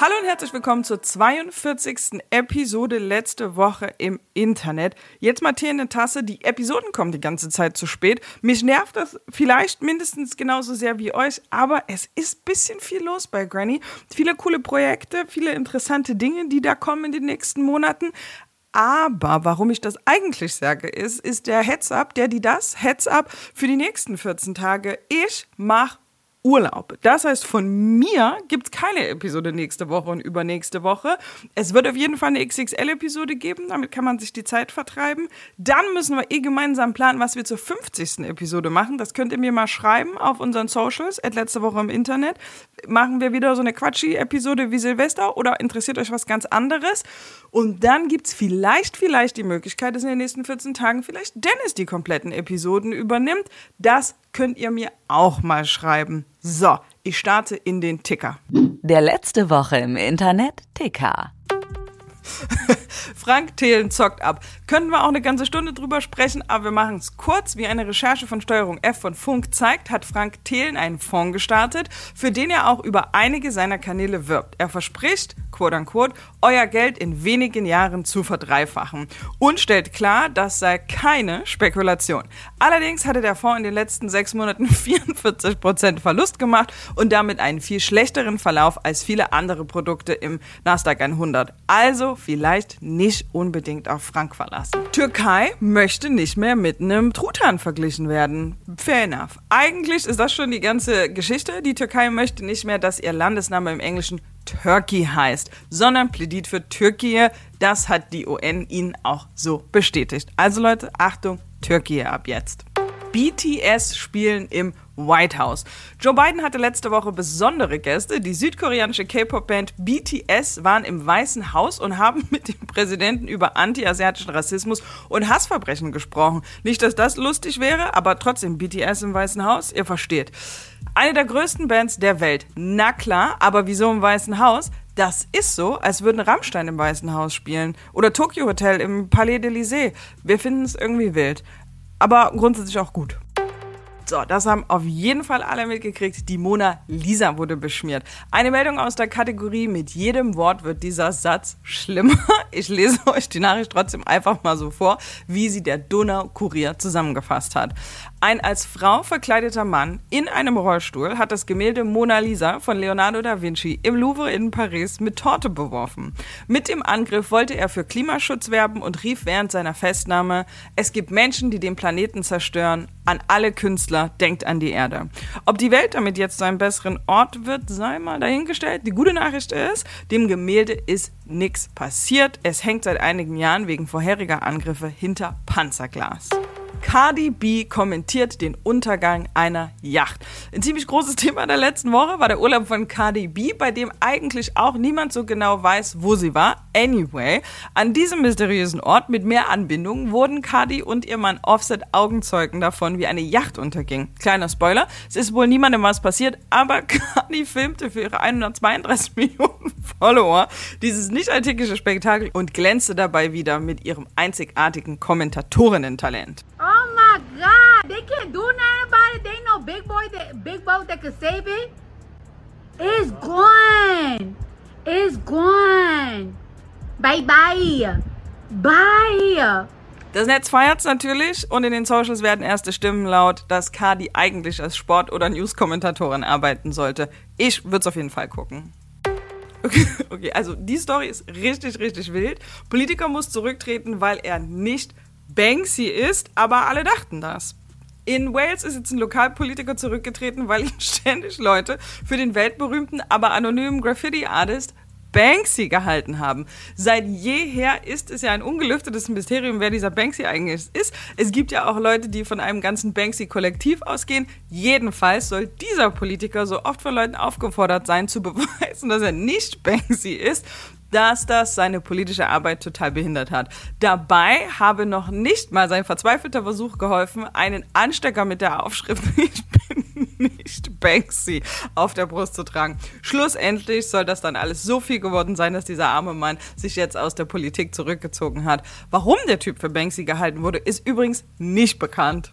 Hallo und herzlich willkommen zur 42. Episode letzte Woche im Internet. Jetzt mal Tee in der Tasse. Die Episoden kommen die ganze Zeit zu spät. Mich nervt das vielleicht mindestens genauso sehr wie euch, aber es ist ein bisschen viel los bei Granny. Viele coole Projekte, viele interessante Dinge, die da kommen in den nächsten Monaten. Aber warum ich das eigentlich sage, ist, ist der Heads-up, der die das Heads-up für die nächsten 14 Tage. Ich mache Urlaub. Das heißt, von mir gibt es keine Episode nächste Woche und übernächste Woche. Es wird auf jeden Fall eine XXL-Episode geben, damit kann man sich die Zeit vertreiben. Dann müssen wir eh gemeinsam planen, was wir zur 50. Episode machen. Das könnt ihr mir mal schreiben auf unseren Socials, letzte Woche im Internet. Machen wir wieder so eine Quatschi-Episode wie Silvester oder interessiert euch was ganz anderes? Und dann gibt es vielleicht, vielleicht die Möglichkeit, dass in den nächsten 14 Tagen vielleicht Dennis die kompletten Episoden übernimmt. Das könnt ihr mir auch mal schreiben. So, ich starte in den Ticker. Der letzte Woche im Internet Ticker. Frank Thelen zockt ab. Könnten wir auch eine ganze Stunde drüber sprechen, aber wir machen es kurz. Wie eine Recherche von Steuerung F von Funk zeigt, hat Frank Thelen einen Fonds gestartet, für den er auch über einige seiner Kanäle wirbt. Er verspricht, quote unquote, euer Geld in wenigen Jahren zu verdreifachen und stellt klar, das sei keine Spekulation. Allerdings hatte der Fonds in den letzten sechs Monaten 44% Verlust gemacht und damit einen viel schlechteren Verlauf als viele andere Produkte im Nasdaq 100. Also vielleicht nicht unbedingt auf Frank verlassen. Türkei möchte nicht mehr mit einem Truthahn verglichen werden. Fair enough. Eigentlich ist das schon die ganze Geschichte. Die Türkei möchte nicht mehr, dass ihr Landesname im Englischen Turkey heißt, sondern plädiert für Türkei. Das hat die UN ihnen auch so bestätigt. Also Leute, Achtung, Türkei ab jetzt. BTS spielen im White House. Joe Biden hatte letzte Woche besondere Gäste. Die südkoreanische K-Pop-Band BTS waren im Weißen Haus und haben mit dem Präsidenten über anti-asiatischen Rassismus und Hassverbrechen gesprochen. Nicht, dass das lustig wäre, aber trotzdem BTS im Weißen Haus, ihr versteht. Eine der größten Bands der Welt. Na klar, aber wieso im Weißen Haus? Das ist so, als würden Rammstein im Weißen Haus spielen oder Tokyo Hotel im Palais d'Elysée. Wir finden es irgendwie wild, aber grundsätzlich auch gut. So, das haben auf jeden Fall alle mitgekriegt. Die Mona Lisa wurde beschmiert. Eine Meldung aus der Kategorie, mit jedem Wort wird dieser Satz schlimmer. Ich lese euch die Nachricht trotzdem einfach mal so vor, wie sie der Donau-Kurier zusammengefasst hat. Ein als Frau verkleideter Mann in einem Rollstuhl hat das Gemälde Mona Lisa von Leonardo da Vinci im Louvre in Paris mit Torte beworfen. Mit dem Angriff wollte er für Klimaschutz werben und rief während seiner Festnahme, es gibt Menschen, die den Planeten zerstören, an alle Künstler, denkt an die Erde. Ob die Welt damit jetzt zu einem besseren Ort wird, sei mal dahingestellt. Die gute Nachricht ist, dem Gemälde ist nichts passiert. Es hängt seit einigen Jahren wegen vorheriger Angriffe hinter Panzerglas. Cardi B kommentiert den Untergang einer Yacht. Ein ziemlich großes Thema der letzten Woche war der Urlaub von Cardi B, bei dem eigentlich auch niemand so genau weiß, wo sie war. Anyway, an diesem mysteriösen Ort mit mehr Anbindungen wurden Cardi und ihr Mann Offset Augenzeugen davon, wie eine Yacht unterging. Kleiner Spoiler, es ist wohl niemandem was passiert, aber Cardi filmte für ihre 132 Millionen Follower dieses nicht alltägliche Spektakel und glänzte dabei wieder mit ihrem einzigartigen Kommentatorinnen-Talent. My God! They can't do nothing about it. They no big boy, that, big boat that could save it. It's gone. It's gone. Bye bye. Bye. Das Netz feiert's natürlich und in den Socials werden erste Stimmen laut, dass Cardi eigentlich als Sport- oder News-Kommentatorin arbeiten sollte. Ich würde es auf jeden Fall gucken. Okay, okay, also die Story ist richtig, richtig wild. Politiker muss zurücktreten, weil er nicht Banksy ist, aber alle dachten das. In Wales ist jetzt ein Lokalpolitiker zurückgetreten, weil ihn ständig Leute für den weltberühmten, aber anonymen Graffiti-Artist Banksy gehalten haben. Seit jeher ist es ja ein ungelüftetes Mysterium, wer dieser Banksy eigentlich ist. Es gibt ja auch Leute, die von einem ganzen Banksy-Kollektiv ausgehen. Jedenfalls soll dieser Politiker so oft von Leuten aufgefordert sein, zu beweisen, dass er nicht Banksy ist, dass das seine politische Arbeit total behindert hat. Dabei habe noch nicht mal sein verzweifelter Versuch geholfen, einen Anstecker mit der Aufschrift Ich bin nicht Banksy auf der Brust zu tragen. Schlussendlich soll das dann alles so viel geworden sein, dass dieser arme Mann sich jetzt aus der Politik zurückgezogen hat. Warum der Typ für Banksy gehalten wurde, ist übrigens nicht bekannt.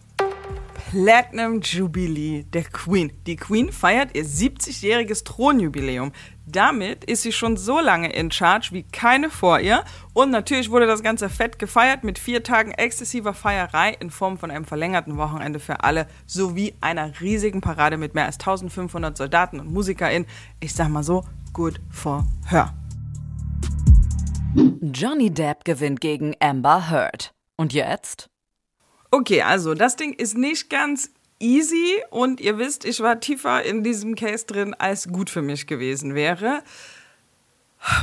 Platinum Jubilee der Queen. Die Queen feiert ihr 70-jähriges Thronjubiläum. Damit ist sie schon so lange in Charge wie keine vor ihr. Und natürlich wurde das Ganze fett gefeiert mit vier Tagen exzessiver Feierei in Form von einem verlängerten Wochenende für alle sowie einer riesigen Parade mit mehr als 1500 Soldaten und MusikerInnen. Ich sag mal so, good for her. Johnny Depp gewinnt gegen Amber Heard. Und jetzt? Okay, also das Ding ist nicht ganz easy und ihr wisst, ich war tiefer in diesem Case drin, als gut für mich gewesen wäre.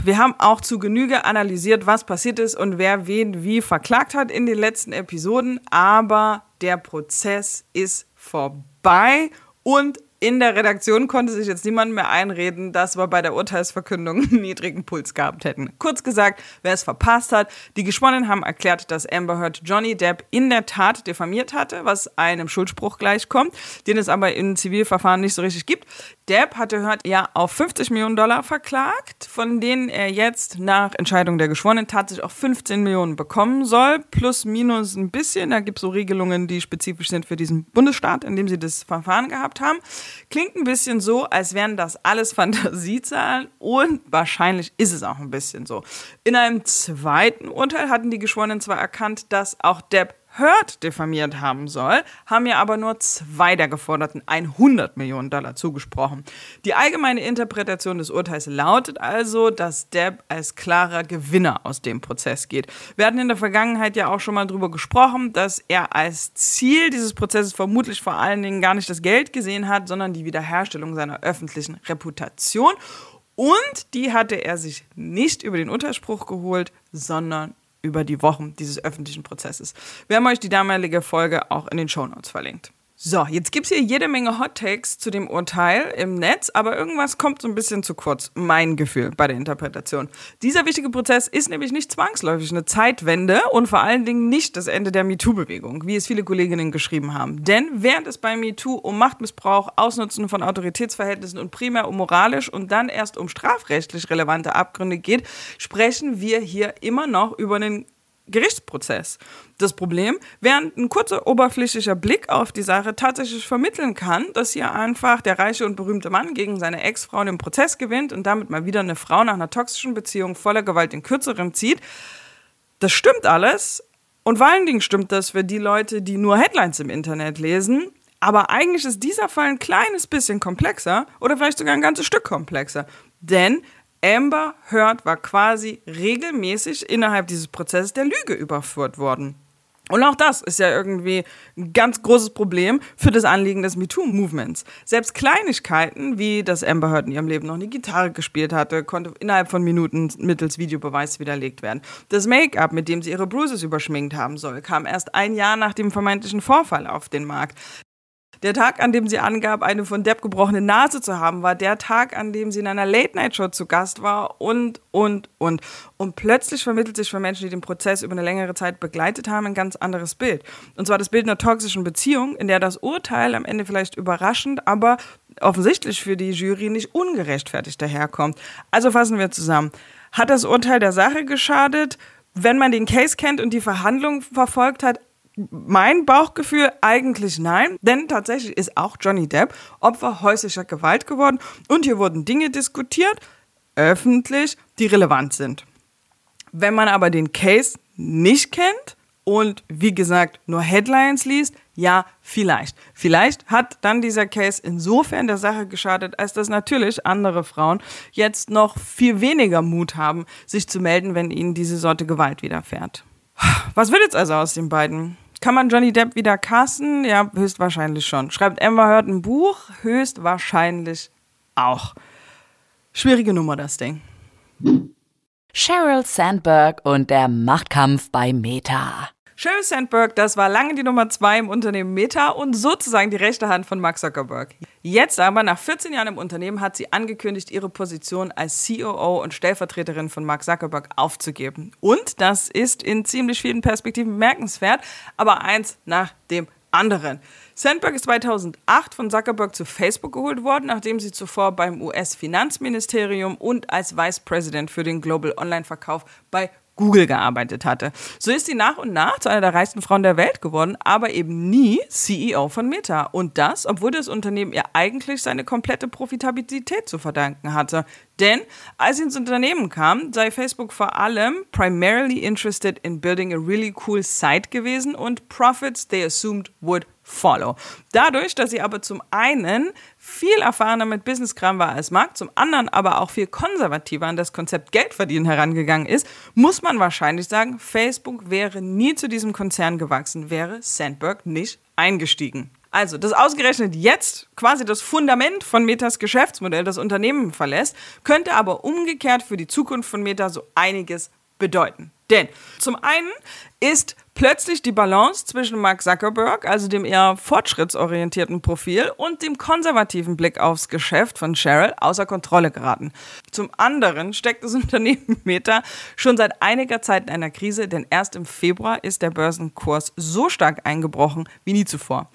Wir haben auch zu Genüge analysiert, was passiert ist und wer wen wie verklagt hat in den letzten Episoden, aber der Prozess ist vorbei und in der Redaktion konnte sich jetzt niemand mehr einreden, dass wir bei der Urteilsverkündung einen niedrigen Puls gehabt hätten. Kurz gesagt, wer es verpasst hat, die Geschworenen haben erklärt, dass Amber Heard Johnny Depp in der Tat diffamiert hatte, was einem Schuldspruch gleichkommt, den es aber in Zivilverfahren nicht so richtig gibt. Depp hatte Heard ja auf 50 Millionen Dollar verklagt, von denen er jetzt nach Entscheidung der Geschworenen tatsächlich auch 15 Millionen bekommen soll, plus minus ein bisschen. Da gibt es so Regelungen, die spezifisch sind für diesen Bundesstaat, in dem sie das Verfahren gehabt haben. Klingt ein bisschen so, als wären das alles Fantasiezahlen und wahrscheinlich ist es auch ein bisschen so. In einem zweiten Urteil hatten die Geschworenen zwar erkannt, dass auch Depp Heard diffamiert haben soll, haben ja aber nur zwei der geforderten 100 Millionen Dollar zugesprochen. Die allgemeine Interpretation des Urteils lautet also, dass Depp als klarer Gewinner aus dem Prozess geht. Wir hatten in der Vergangenheit ja auch schon mal darüber gesprochen, dass er als Ziel dieses Prozesses vermutlich vor allen Dingen gar nicht das Geld gesehen hat, sondern die Wiederherstellung seiner öffentlichen Reputation. Und die hatte er sich nicht über den Unterspruch geholt, sondern über die Wochen dieses öffentlichen Prozesses. Wir haben euch die damalige Folge auch in den Shownotes verlinkt. So, jetzt gibt es hier jede Menge Hot Takes zu dem Urteil im Netz, aber irgendwas kommt so ein bisschen zu kurz, mein Gefühl bei der Interpretation. Dieser wichtige Prozess ist nämlich nicht zwangsläufig eine Zeitwende und vor allen Dingen nicht das Ende der MeToo-Bewegung, wie es viele Kolleginnen geschrieben haben. Denn während es bei MeToo um Machtmissbrauch, Ausnutzen von Autoritätsverhältnissen und primär um moralisch und dann erst um strafrechtlich relevante Abgründe geht, sprechen wir hier immer noch über einen Gerichtsprozess. Das Problem, während ein kurzer oberflächlicher Blick auf die Sache tatsächlich vermitteln kann, dass hier einfach der reiche und berühmte Mann gegen seine Ex-Frau den Prozess gewinnt und damit mal wieder eine Frau nach einer toxischen Beziehung voller Gewalt in kürzerem zieht, das stimmt alles. Und vor allen Dingen stimmt das für die Leute, die nur Headlines im Internet lesen. Aber eigentlich ist dieser Fall ein kleines bisschen komplexer oder vielleicht sogar ein ganzes Stück komplexer. Denn Amber Heard war quasi regelmäßig innerhalb dieses Prozesses der Lüge überführt worden. Und auch das ist ja irgendwie ein ganz großes Problem für das Anliegen des MeToo-Movements. Selbst Kleinigkeiten, wie dass Amber Heard in ihrem Leben noch eine Gitarre gespielt hatte, konnte innerhalb von Minuten mittels Videobeweis widerlegt werden. Das Make-up, mit dem sie ihre Bruises überschminkt haben soll, kam erst ein Jahr nach dem vermeintlichen Vorfall auf den Markt. Der Tag, an dem sie angab, eine von Depp gebrochene Nase zu haben, war der Tag, an dem sie in einer Late-Night-Show zu Gast war und, und, und. Und plötzlich vermittelt sich für Menschen, die den Prozess über eine längere Zeit begleitet haben, ein ganz anderes Bild. Und zwar das Bild einer toxischen Beziehung, in der das Urteil am Ende vielleicht überraschend, aber offensichtlich für die Jury nicht ungerechtfertigt daherkommt. Also fassen wir zusammen. Hat das Urteil der Sache geschadet? Wenn man den Case kennt und die Verhandlung verfolgt hat, mein Bauchgefühl eigentlich nein, denn tatsächlich ist auch Johnny Depp Opfer häuslicher Gewalt geworden und hier wurden Dinge diskutiert, öffentlich, die relevant sind. Wenn man aber den Case nicht kennt und wie gesagt nur Headlines liest, ja, vielleicht. Vielleicht hat dann dieser Case insofern der Sache geschadet, als dass natürlich andere Frauen jetzt noch viel weniger Mut haben, sich zu melden, wenn ihnen diese Sorte Gewalt widerfährt. Was wird jetzt also aus den beiden? Kann man Johnny Depp wieder casten? Ja, höchstwahrscheinlich schon. Schreibt Amber Heard ein Buch? Höchstwahrscheinlich auch. Schwierige Nummer, das Ding. Sheryl Sandberg und der Machtkampf bei Meta. Sheryl Sandberg, das war lange die Nummer zwei im Unternehmen Meta und sozusagen die rechte Hand von Mark Zuckerberg. Jetzt aber, nach 14 Jahren im Unternehmen, hat sie angekündigt, ihre Position als COO und Stellvertreterin von Mark Zuckerberg aufzugeben. Und das ist in ziemlich vielen Perspektiven bemerkenswert, aber eins nach dem anderen. Sandberg ist 2008 von Zuckerberg zu Facebook geholt worden, nachdem sie zuvor beim US-Finanzministerium und als Vice President für den Global Online-Verkauf bei Google gearbeitet hatte. So ist sie nach und nach zu einer der reichsten Frauen der Welt geworden, aber eben nie CEO von Meta. Und das, obwohl das Unternehmen ihr eigentlich seine komplette Profitabilität zu verdanken hatte. Denn als sie ins Unternehmen kam, sei Facebook vor allem primarily interested in building a really cool site gewesen und profits they assumed would follow. Dadurch, dass sie aber zum einen viel erfahrener mit Businesskram war als Mark, zum anderen aber auch viel konservativer an das Konzept Geldverdienen herangegangen ist, muss man wahrscheinlich sagen, Facebook wäre nie zu diesem Konzern gewachsen, wäre Sandberg nicht eingestiegen. Also, dass ausgerechnet jetzt quasi das Fundament von Metas Geschäftsmodell das Unternehmen verlässt, könnte aber umgekehrt für die Zukunft von Meta so einiges bedeuten. Denn zum einen ist plötzlich die Balance zwischen Mark Zuckerberg, also dem eher fortschrittsorientierten Profil, und dem konservativen Blick aufs Geschäft von Cheryl außer Kontrolle geraten. Zum anderen steckt das Unternehmen Meta schon seit einiger Zeit in einer Krise, denn erst im Februar ist der Börsenkurs so stark eingebrochen wie nie zuvor.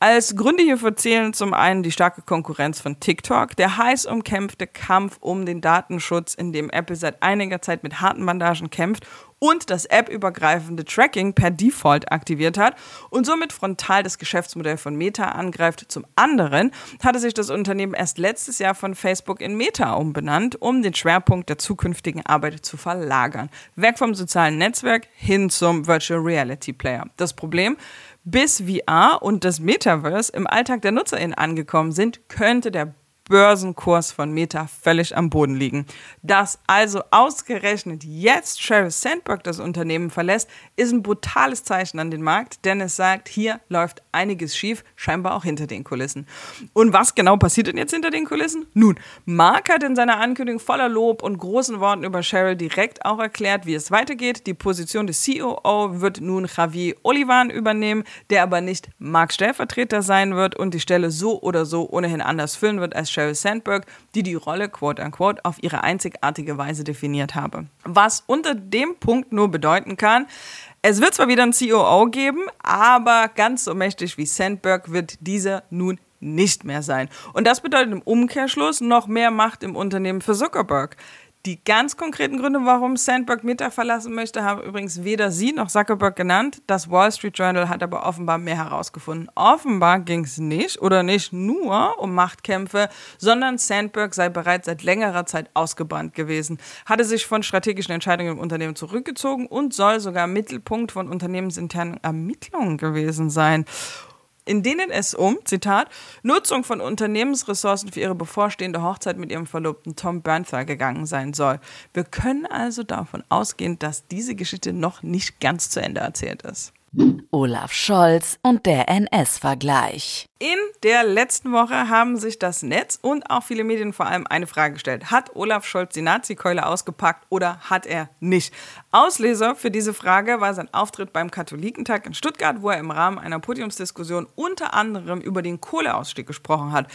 Als Gründe hierfür zählen zum einen die starke Konkurrenz von TikTok, der heiß umkämpfte Kampf um den Datenschutz, in dem Apple seit einiger Zeit mit harten Bandagen kämpft und das App-übergreifende Tracking per Default aktiviert hat und somit frontal das Geschäftsmodell von Meta angreift. Zum anderen hatte sich das Unternehmen erst letztes Jahr von Facebook in Meta umbenannt, um den Schwerpunkt der zukünftigen Arbeit zu verlagern. Weg vom sozialen Netzwerk hin zum Virtual Reality Player. Das Problem, bis VR und das Metaverse im Alltag der NutzerInnen angekommen sind, könnte der Börsenkurs von Meta völlig am Boden liegen. Dass also ausgerechnet jetzt Sheryl Sandberg das Unternehmen verlässt, ist ein brutales Zeichen an den Markt, denn es sagt, hier läuft einiges schief, scheinbar auch hinter den Kulissen. Und was genau passiert denn jetzt hinter den Kulissen? Nun, Mark hat in seiner Ankündigung voller Lob und großen Worten über Sheryl direkt auch erklärt, wie es weitergeht. Die Position des COO wird nun Javier Olivan übernehmen, der aber nicht Marks Stellvertreter sein wird und die Stelle so oder so ohnehin anders füllen wird als Sheryl Sandberg, die die Rolle quote unquote auf ihre einzigartige Weise definiert habe. Was unter dem Punkt nur bedeuten kann, es wird zwar wieder einen COO geben, aber ganz so mächtig wie Sandberg wird dieser nun nicht mehr sein. Und das bedeutet im Umkehrschluss noch mehr Macht im Unternehmen für Zuckerberg. Die ganz konkreten Gründe, warum Sandberg Meta verlassen möchte, haben übrigens weder sie noch Zuckerberg genannt. Das Wall Street Journal hat aber offenbar mehr herausgefunden. Offenbar ging es nicht oder nicht nur um Machtkämpfe, sondern Sandberg sei bereits seit längerer Zeit ausgebrannt gewesen, hatte sich von strategischen Entscheidungen im Unternehmen zurückgezogen und soll sogar Mittelpunkt von unternehmensinternen Ermittlungen gewesen sein in denen es um, Zitat, Nutzung von Unternehmensressourcen für ihre bevorstehende Hochzeit mit ihrem Verlobten Tom Bernthal gegangen sein soll. Wir können also davon ausgehen, dass diese Geschichte noch nicht ganz zu Ende erzählt ist. Olaf Scholz und der NS-Vergleich. In der letzten Woche haben sich das Netz und auch viele Medien vor allem eine Frage gestellt. Hat Olaf Scholz die Nazi-Keule ausgepackt oder hat er nicht? Auslöser für diese Frage war sein Auftritt beim Katholikentag in Stuttgart, wo er im Rahmen einer Podiumsdiskussion unter anderem über den Kohleausstieg gesprochen hat.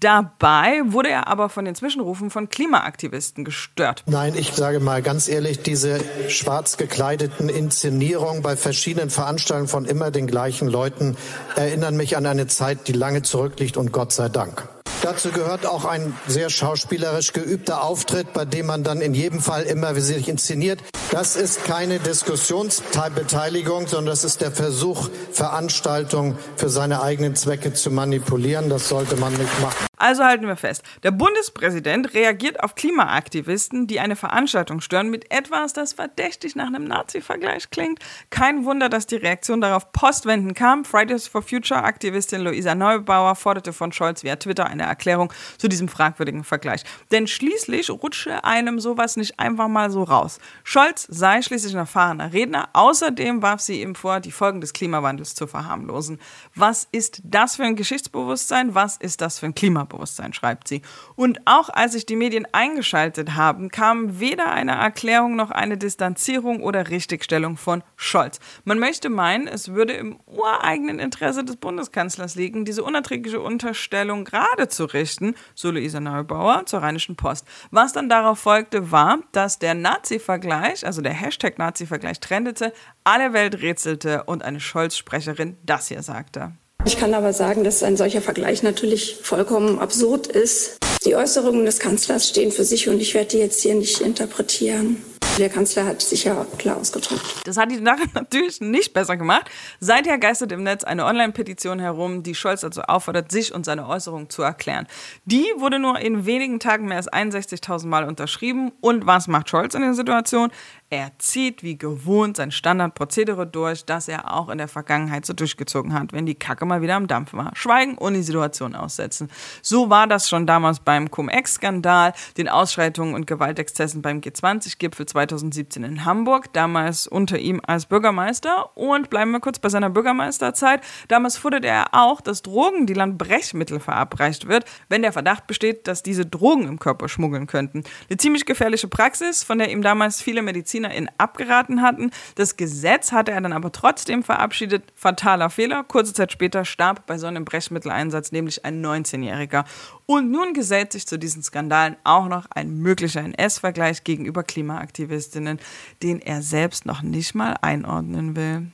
Dabei wurde er aber von den Zwischenrufen von Klimaaktivisten gestört. Nein, ich sage mal ganz ehrlich, diese schwarz gekleideten Inszenierungen bei verschiedenen Veranstaltungen von immer den gleichen Leuten erinnern mich an eine Zeit, die lange zurückliegt und Gott sei Dank. Dazu gehört auch ein sehr schauspielerisch geübter Auftritt, bei dem man dann in jedem Fall immer sich inszeniert. Das ist keine Diskussionsbeteiligung, sondern das ist der Versuch, Veranstaltungen für seine eigenen Zwecke zu manipulieren. Das sollte man nicht machen. Also halten wir fest, der Bundespräsident reagiert auf Klimaaktivisten, die eine Veranstaltung stören, mit etwas, das verdächtig nach einem Nazi-Vergleich klingt. Kein Wunder, dass die Reaktion darauf postwendend kam. Fridays for Future-Aktivistin Luisa Neubauer forderte von Scholz via Twitter eine Erklärung zu diesem fragwürdigen Vergleich. Denn schließlich rutsche einem sowas nicht einfach mal so raus. Scholz sei schließlich ein erfahrener Redner. Außerdem warf sie ihm vor, die Folgen des Klimawandels zu verharmlosen. Was ist das für ein Geschichtsbewusstsein? Was ist das für ein Klimabewusstsein, schreibt sie. Und auch als sich die Medien eingeschaltet haben, kam weder eine Erklärung noch eine Distanzierung oder Richtigstellung von Scholz. Man möchte meinen, es würde im ureigenen Interesse des Bundeskanzlers liegen, diese unerträgliche Unterstellung gerade zu richten, so Luisa Neubauer zur Rheinischen Post. Was dann darauf folgte, war, dass der Nazi-Vergleich, also der Hashtag Nazi-Vergleich trendete, alle Welt rätselte und eine Scholz-Sprecherin das hier sagte. Ich kann aber sagen, dass ein solcher Vergleich natürlich vollkommen absurd ist. Die Äußerungen des Kanzlers stehen für sich und ich werde die jetzt hier nicht interpretieren. Der Kanzler hat sich ja klar ausgedrückt. Das hat die Sache natürlich nicht besser gemacht. Seither geistert im Netz eine Online-Petition herum, die Scholz dazu auffordert, sich und seine Äußerungen zu erklären. Die wurde nur in wenigen Tagen mehr als 61.000 Mal unterschrieben. Und was macht Scholz in der Situation? Er zieht wie gewohnt sein Standardprozedere durch, das er auch in der Vergangenheit so durchgezogen hat, wenn die Kacke mal wieder am Dampf war. Schweigen und die Situation aussetzen. So war das schon damals beim Cum-Ex-Skandal, den Ausschreitungen und Gewaltexzessen beim G20-Gipfel 2017 in Hamburg, damals unter ihm als Bürgermeister. Und bleiben wir kurz bei seiner Bürgermeisterzeit. Damals forderte er auch, dass Drogendealern Brechmittel verabreicht wird, wenn der Verdacht besteht, dass diese Drogen im Körper schmuggeln könnten. Eine ziemlich gefährliche Praxis, von der ihm damals viele Mediziner MedizinerInnen abgeraten hatten. Das Gesetz hatte er dann aber trotzdem verabschiedet. Fataler Fehler. Kurze Zeit später starb bei so einem Brechmitteleinsatz nämlich ein 19-Jähriger. Und nun gesellt sich zu diesen Skandalen auch noch ein möglicher NS-Vergleich gegenüber Klimaaktivistinnen, den er selbst noch nicht mal einordnen will.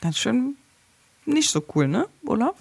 Ganz schön nicht so cool, ne, Olaf?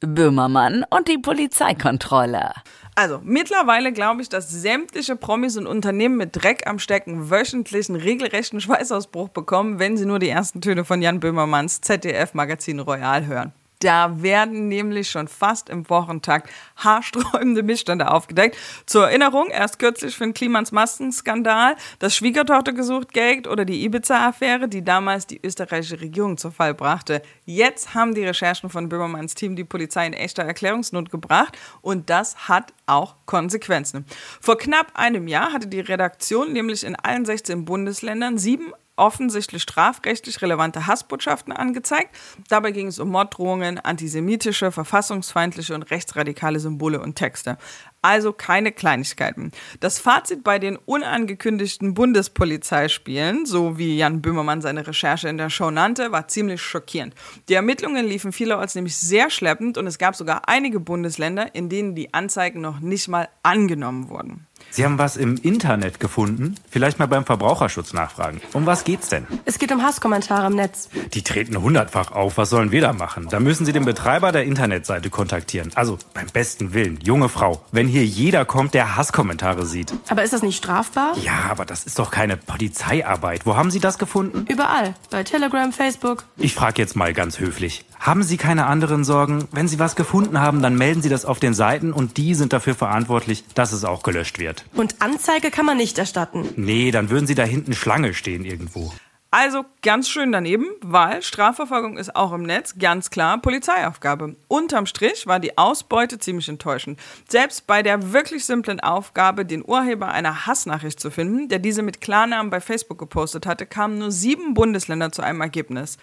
Böhmermann und die Polizeikontrolle. Also, mittlerweile glaube ich, dass sämtliche Promis und Unternehmen mit Dreck am Stecken wöchentlichen regelrechten Schweißausbruch bekommen, wenn sie nur die ersten Töne von Jan Böhmermanns ZDF-Magazin Royal hören. Da werden nämlich schon fast im Wochentakt haarsträubende Missstände aufgedeckt. Zur Erinnerung, erst kürzlich für den Klimans Maskenskandal, das Schwiegertochter gesucht Geld oder die Ibiza-Affäre, die damals die österreichische Regierung zur Fall brachte. Jetzt haben die Recherchen von Böhmermanns Team die Polizei in echter Erklärungsnot gebracht und das hat auch Konsequenzen. Vor knapp einem Jahr hatte die Redaktion nämlich in allen 16 Bundesländern sieben offensichtlich strafrechtlich relevante Hassbotschaften angezeigt. Dabei ging es um Morddrohungen, antisemitische, verfassungsfeindliche und rechtsradikale Symbole und Texte. Also keine Kleinigkeiten. Das Fazit bei den unangekündigten Bundespolizeispielen, so wie Jan Böhmermann seine Recherche in der Show nannte, war ziemlich schockierend. Die Ermittlungen liefen vielerorts nämlich sehr schleppend und es gab sogar einige Bundesländer, in denen die Anzeigen noch nicht mal angenommen wurden. Sie haben was im Internet gefunden? Vielleicht mal beim Verbraucherschutz nachfragen. Um was geht's denn? Es geht um Hasskommentare im Netz. Die treten hundertfach auf. Was sollen wir da machen? Da müssen Sie den Betreiber der Internetseite kontaktieren. Also beim besten Willen, junge Frau, wenn hier jeder kommt, der Hasskommentare sieht. Aber ist das nicht strafbar? Ja, aber das ist doch keine Polizeiarbeit. Wo haben Sie das gefunden? Überall. Bei Telegram, Facebook. Ich frage jetzt mal ganz höflich. Haben Sie keine anderen Sorgen? Wenn Sie was gefunden haben, dann melden Sie das auf den Seiten und die sind dafür verantwortlich, dass es auch gelöscht wird. Und Anzeige kann man nicht erstatten. Nee, dann würden Sie da hinten Schlange stehen irgendwo. Also ganz schön daneben, weil Strafverfolgung ist auch im Netz ganz klar Polizeiaufgabe. Unterm Strich war die Ausbeute ziemlich enttäuschend. Selbst bei der wirklich simplen Aufgabe, den Urheber einer Hassnachricht zu finden, der diese mit Klarnamen bei Facebook gepostet hatte, kamen nur sieben Bundesländer zu einem Ergebnis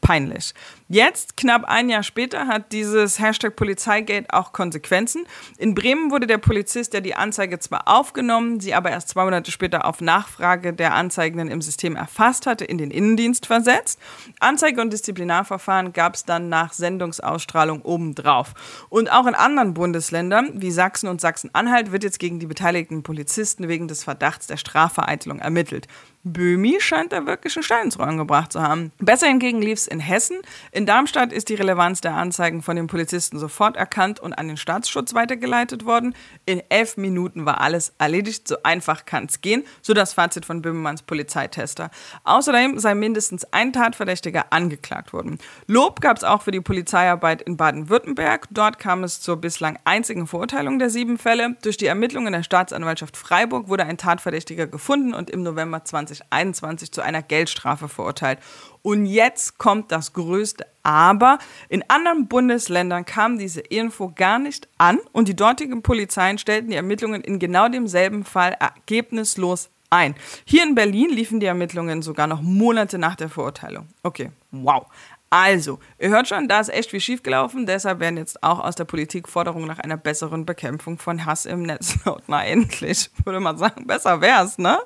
peinlich. Jetzt, knapp ein Jahr später, hat dieses Hashtag Polizeigate auch Konsequenzen. In Bremen wurde der Polizist, der die Anzeige zwar aufgenommen, sie aber erst zwei Monate später auf Nachfrage der Anzeigenden im System erfasst hatte, in den Innendienst versetzt. Anzeige- und Disziplinarverfahren gab es dann nach Sendungsausstrahlung obendrauf. Und auch in anderen Bundesländern, wie Sachsen und Sachsen-Anhalt, wird jetzt gegen die beteiligten Polizisten wegen des Verdachts der Strafvereitelung ermittelt. Böhmi scheint da wirklich einen Stein ins Rollen gebracht zu haben. Besser hingegen lief es in Hessen. In Darmstadt ist die Relevanz der Anzeigen von den Polizisten sofort erkannt und an den Staatsschutz weitergeleitet worden. In elf Minuten war alles erledigt. So einfach kann es gehen, so das Fazit von Böhmermanns Polizeitester. Außerdem sei mindestens ein Tatverdächtiger angeklagt worden. Lob gab es auch für die Polizeiarbeit in Baden-Württemberg. Dort kam es zur bislang einzigen Verurteilung der sieben Fälle. Durch die Ermittlungen der Staatsanwaltschaft Freiburg wurde ein Tatverdächtiger gefunden und im November 2021 zu einer Geldstrafe verurteilt. Und jetzt kommt das größte Aber. In anderen Bundesländern kam diese Info gar nicht an und die dortigen Polizeien stellten die Ermittlungen in genau demselben Fall ergebnislos ein. Hier in Berlin liefen die Ermittlungen sogar noch Monate nach der Verurteilung. Okay, wow. Also, ihr hört schon, da ist echt wie schief gelaufen. Deshalb werden jetzt auch aus der Politik Forderungen nach einer besseren Bekämpfung von Hass im Netz laut. Na, endlich. Würde man sagen, besser wär's, ne?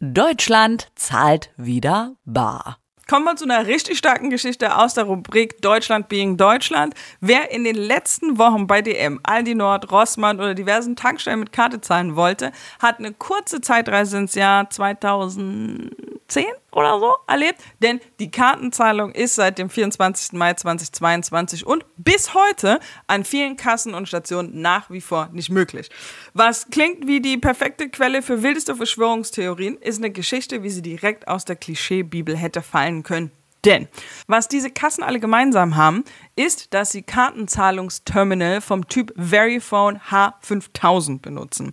Deutschland zahlt wieder bar. Kommen wir zu einer richtig starken Geschichte aus der Rubrik Deutschland being Deutschland. Wer in den letzten Wochen bei DM, Aldi Nord, Rossmann oder diversen Tankstellen mit Karte zahlen wollte, hat eine kurze Zeitreise ins Jahr 2010 oder so erlebt, denn die Kartenzahlung ist seit dem 24. Mai 2022 und bis heute an vielen Kassen und Stationen nach wie vor nicht möglich. Was klingt wie die perfekte Quelle für wildeste Verschwörungstheorien, ist eine Geschichte, wie sie direkt aus der Klischee-Bibel hätte fallen können. Denn was diese Kassen alle gemeinsam haben, ist, dass sie Kartenzahlungsterminal vom Typ Verifone H5000 benutzen.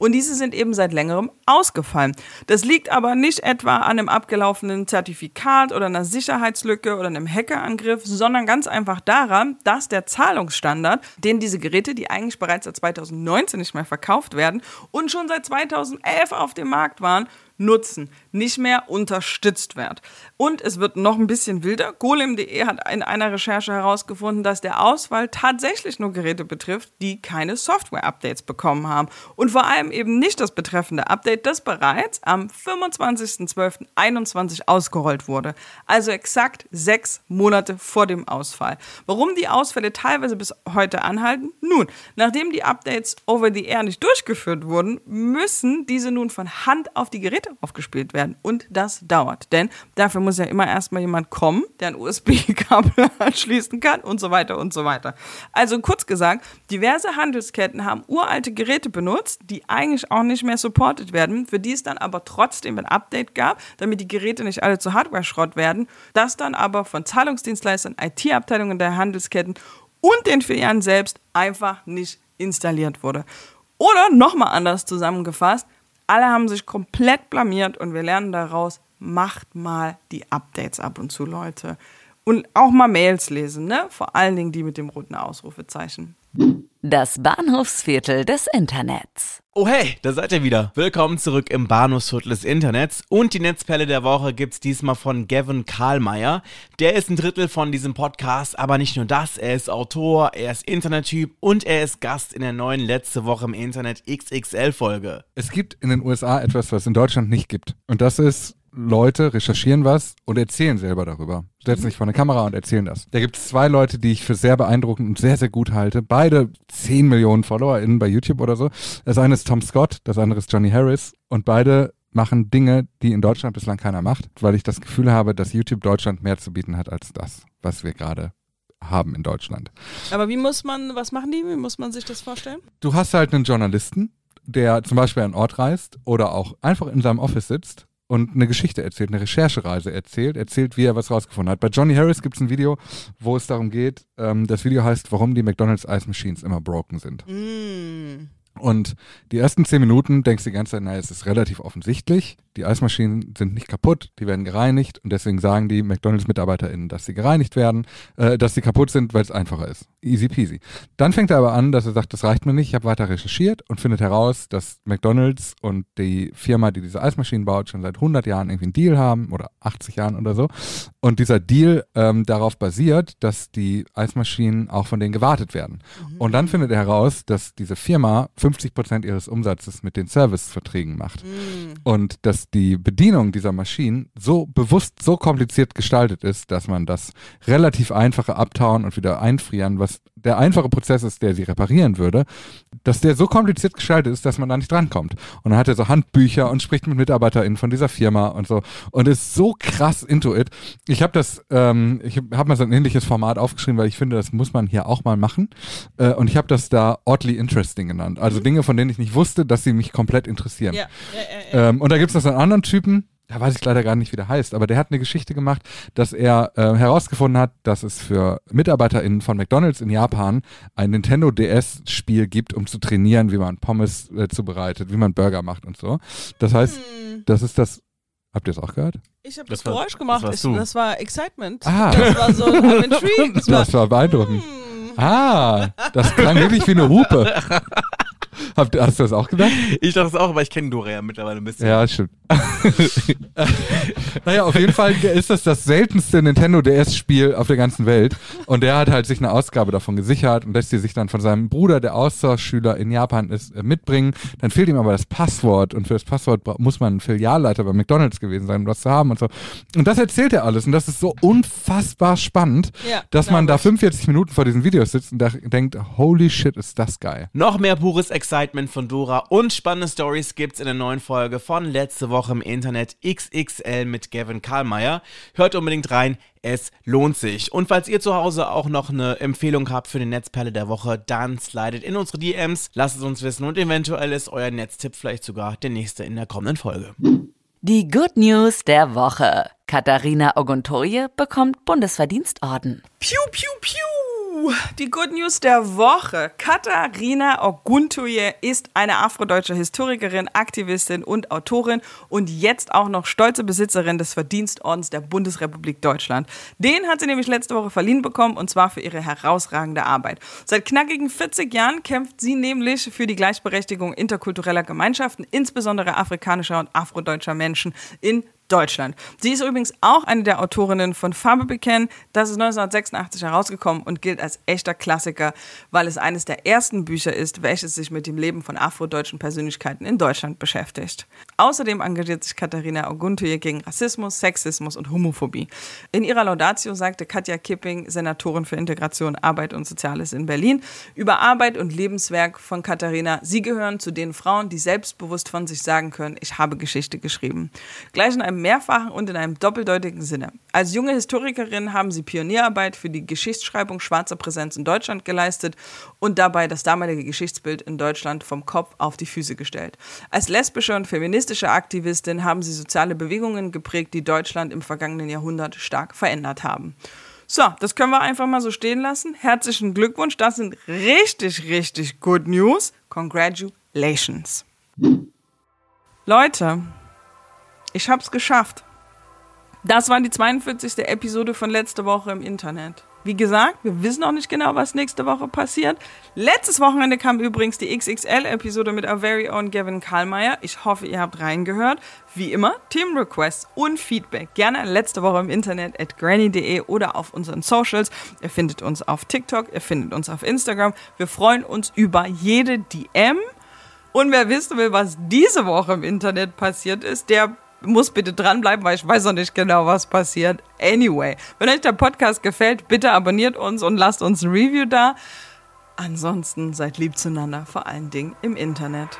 Und diese sind eben seit längerem ausgefallen. Das liegt aber nicht etwa an einem abgelaufenen Zertifikat oder einer Sicherheitslücke oder einem Hackerangriff, sondern ganz einfach daran, dass der Zahlungsstandard, den diese Geräte, die eigentlich bereits seit 2019 nicht mehr verkauft werden und schon seit 2011 auf dem Markt waren, nutzen, nicht mehr unterstützt wird. Und es wird noch ein bisschen wilder. Golem.de hat in einer Recherche herausgefunden, dass der Auswahl tatsächlich nur Geräte betrifft, die keine Software-Updates bekommen haben. Und vor allem eben nicht das betreffende Update, das bereits am 25.12.21 ausgerollt wurde. Also exakt sechs Monate vor dem Ausfall. Warum die Ausfälle teilweise bis heute anhalten? Nun, nachdem die Updates over the air nicht durchgeführt wurden, müssen diese nun von Hand auf die Geräte aufgespielt werden. Und das dauert. Denn dafür muss ja immer erstmal jemand kommen, der ein USB-Kabel anschließen kann und so weiter und so weiter. Also kurz gesagt, diverse Handelsketten haben uralte Geräte benutzt, die eigentlich auch nicht mehr supported werden, für die es dann aber trotzdem ein Update gab, damit die Geräte nicht alle zu Hardware-Schrott werden, das dann aber von Zahlungsdienstleistern, IT-Abteilungen der Handelsketten und den Filialen selbst einfach nicht installiert wurde. Oder nochmal anders zusammengefasst, alle haben sich komplett blamiert und wir lernen daraus, macht mal die Updates ab und zu, Leute. Und auch mal Mails lesen, ne? Vor allen Dingen die mit dem roten Ausrufezeichen. Das Bahnhofsviertel des Internets. Oh hey, da seid ihr wieder. Willkommen zurück im Bahnhofsviertel des Internets. Und die Netzperle der Woche gibt's diesmal von Gavin Karlmeier. Der ist ein Drittel von diesem Podcast, aber nicht nur das. Er ist Autor, er ist Internettyp und er ist Gast in der neuen letzte Woche im Internet XXL Folge. Es gibt in den USA etwas, was in Deutschland nicht gibt. Und das ist Leute recherchieren was und erzählen selber darüber. Setzen sich vor eine Kamera und erzählen das. Da gibt es zwei Leute, die ich für sehr beeindruckend und sehr, sehr gut halte. Beide 10 Millionen FollowerInnen bei YouTube oder so. Das eine ist Tom Scott, das andere ist Johnny Harris. Und beide machen Dinge, die in Deutschland bislang keiner macht, weil ich das Gefühl habe, dass YouTube Deutschland mehr zu bieten hat als das, was wir gerade haben in Deutschland. Aber wie muss man, was machen die? Wie muss man sich das vorstellen? Du hast halt einen Journalisten, der zum Beispiel an einen Ort reist oder auch einfach in seinem Office sitzt und eine Geschichte erzählt, eine Recherchereise erzählt, erzählt, wie er was rausgefunden hat. Bei Johnny Harris gibt es ein Video, wo es darum geht, ähm, das Video heißt, warum die McDonald's Ice Machines immer broken sind. Mm. Und die ersten zehn Minuten denkst du die ganze Zeit, naja, es ist relativ offensichtlich. Die Eismaschinen sind nicht kaputt, die werden gereinigt und deswegen sagen die McDonalds-MitarbeiterInnen, dass sie gereinigt werden, äh, dass sie kaputt sind, weil es einfacher ist. Easy peasy. Dann fängt er aber an, dass er sagt, das reicht mir nicht, ich habe weiter recherchiert und findet heraus, dass McDonalds und die Firma, die diese Eismaschinen baut, schon seit 100 Jahren irgendwie einen Deal haben oder 80 Jahren oder so. Und dieser Deal ähm, darauf basiert, dass die Eismaschinen auch von denen gewartet werden. Und dann findet er heraus, dass diese Firma 50 Prozent ihres Umsatzes mit den Serviceverträgen macht. Und dass die Bedienung dieser Maschinen so bewusst, so kompliziert gestaltet ist, dass man das relativ einfache Abtauen und wieder einfrieren, was der einfache Prozess ist, der sie reparieren würde, dass der so kompliziert gestaltet ist, dass man da nicht drankommt. Und dann hat er so Handbücher und spricht mit MitarbeiterInnen von dieser Firma und so und ist so krass into it. Ich habe das, ähm, ich habe mal so ein ähnliches Format aufgeschrieben, weil ich finde, das muss man hier auch mal machen. Äh, und ich habe das da oddly interesting genannt. Also Dinge, von denen ich nicht wusste, dass sie mich komplett interessieren. Ja, ja, ja, ja. Ähm, und da gibt es noch so einen anderen Typen, da weiß ich leider gar nicht, wie der heißt, aber der hat eine Geschichte gemacht, dass er äh, herausgefunden hat, dass es für MitarbeiterInnen von McDonalds in Japan ein Nintendo DS-Spiel gibt, um zu trainieren, wie man Pommes äh, zubereitet, wie man Burger macht und so. Das heißt, Hm. das ist das. Habt ihr es auch gehört? Ich habe Das das, war- Geräusch gemacht. das ich, das war Excitement. Ah. Das war so I'm intrigued. Das war, Das war beeindruckend. Hm. Ah, das klang wirklich wie eine Hupe. Habt, hast du das auch gedacht? Ich dachte es auch, aber ich kenne Dora ja mittlerweile ein bisschen. Ja, stimmt. naja, auf jeden Fall ist das das seltenste Nintendo DS-Spiel auf der ganzen Welt. Und der hat halt sich eine Ausgabe davon gesichert und lässt die sich dann von seinem Bruder, der Austauschschüler in Japan ist, äh, mitbringen. Dann fehlt ihm aber das Passwort und für das Passwort muss man Filialleiter bei McDonalds gewesen sein, um das zu haben und so. Und das erzählt er alles und das ist so unfassbar spannend, Ja, dass man da 45 Minuten vor diesen Videos sitzt und da denkt, holy shit, ist das geil. Noch mehr pures Excitement von Dora und spannende Stories gibt's in der neuen Folge von letzte Woche im Internet XXL mit Gavin Karlmeier. Hört unbedingt rein, es lohnt sich. Und falls ihr zu Hause auch noch eine Empfehlung habt für die Netzperle der Woche, dann slidet in unsere DMs, lasst es uns wissen und eventuell ist euer Netztipp vielleicht sogar der nächste in der kommenden Folge. Die Good News der Woche. Katharina Oguntoye bekommt Bundesverdienstorden. Piu, piu, piu. Die Good News der Woche. Katharina Oguntoye ist eine afrodeutsche Historikerin, Aktivistin und Autorin und jetzt auch noch stolze Besitzerin des Verdienstordens der Bundesrepublik Deutschland. Den hat sie nämlich letzte Woche verliehen bekommen und zwar für ihre herausragende Arbeit. Seit knackigen 40 Jahren kämpft sie nämlich für die Gleichberechtigung interkultureller Gemeinschaften, insbesondere afrikanischer und afrodeutscher Menschen in Deutschland. Sie ist übrigens auch eine der Autorinnen von Farbe bekennen. Das ist 1986 herausgekommen und gilt als echter Klassiker, weil es eines der ersten Bücher ist, welches sich mit dem Leben von afrodeutschen Persönlichkeiten in Deutschland beschäftigt. Außerdem engagiert sich Katharina Oguntoye gegen Rassismus, Sexismus und Homophobie. In ihrer Laudatio sagte Katja Kipping, Senatorin für Integration, Arbeit und Soziales in Berlin, über Arbeit und Lebenswerk von Katharina. Sie gehören zu den Frauen, die selbstbewusst von sich sagen können, ich habe Geschichte geschrieben. Gleich in einem mehrfachen und in einem doppeldeutigen Sinne. Als junge Historikerin haben sie Pionierarbeit für die Geschichtsschreibung schwarzer Präsenz in Deutschland geleistet und dabei das damalige Geschichtsbild in Deutschland vom Kopf auf die Füße gestellt. Als lesbische und feministische Aktivistin haben sie soziale Bewegungen geprägt, die Deutschland im vergangenen Jahrhundert stark verändert haben. So, das können wir einfach mal so stehen lassen. Herzlichen Glückwunsch, das sind richtig, richtig good news. Congratulations. Leute, ich hab's geschafft. Das war die 42. Episode von letzte Woche im Internet. Wie gesagt, wir wissen auch nicht genau, was nächste Woche passiert. Letztes Wochenende kam übrigens die XXL-Episode mit our very own Gavin Karlmeier. Ich hoffe, ihr habt reingehört. Wie immer, Team Requests und Feedback gerne letzte Woche im Internet at granny.de oder auf unseren Socials. Ihr findet uns auf TikTok, ihr findet uns auf Instagram. Wir freuen uns über jede DM. Und wer wissen will, was diese Woche im Internet passiert ist, der muss bitte dranbleiben, weil ich weiß noch nicht genau, was passiert. Anyway, wenn euch der Podcast gefällt, bitte abonniert uns und lasst uns ein Review da. Ansonsten seid lieb zueinander, vor allen Dingen im Internet.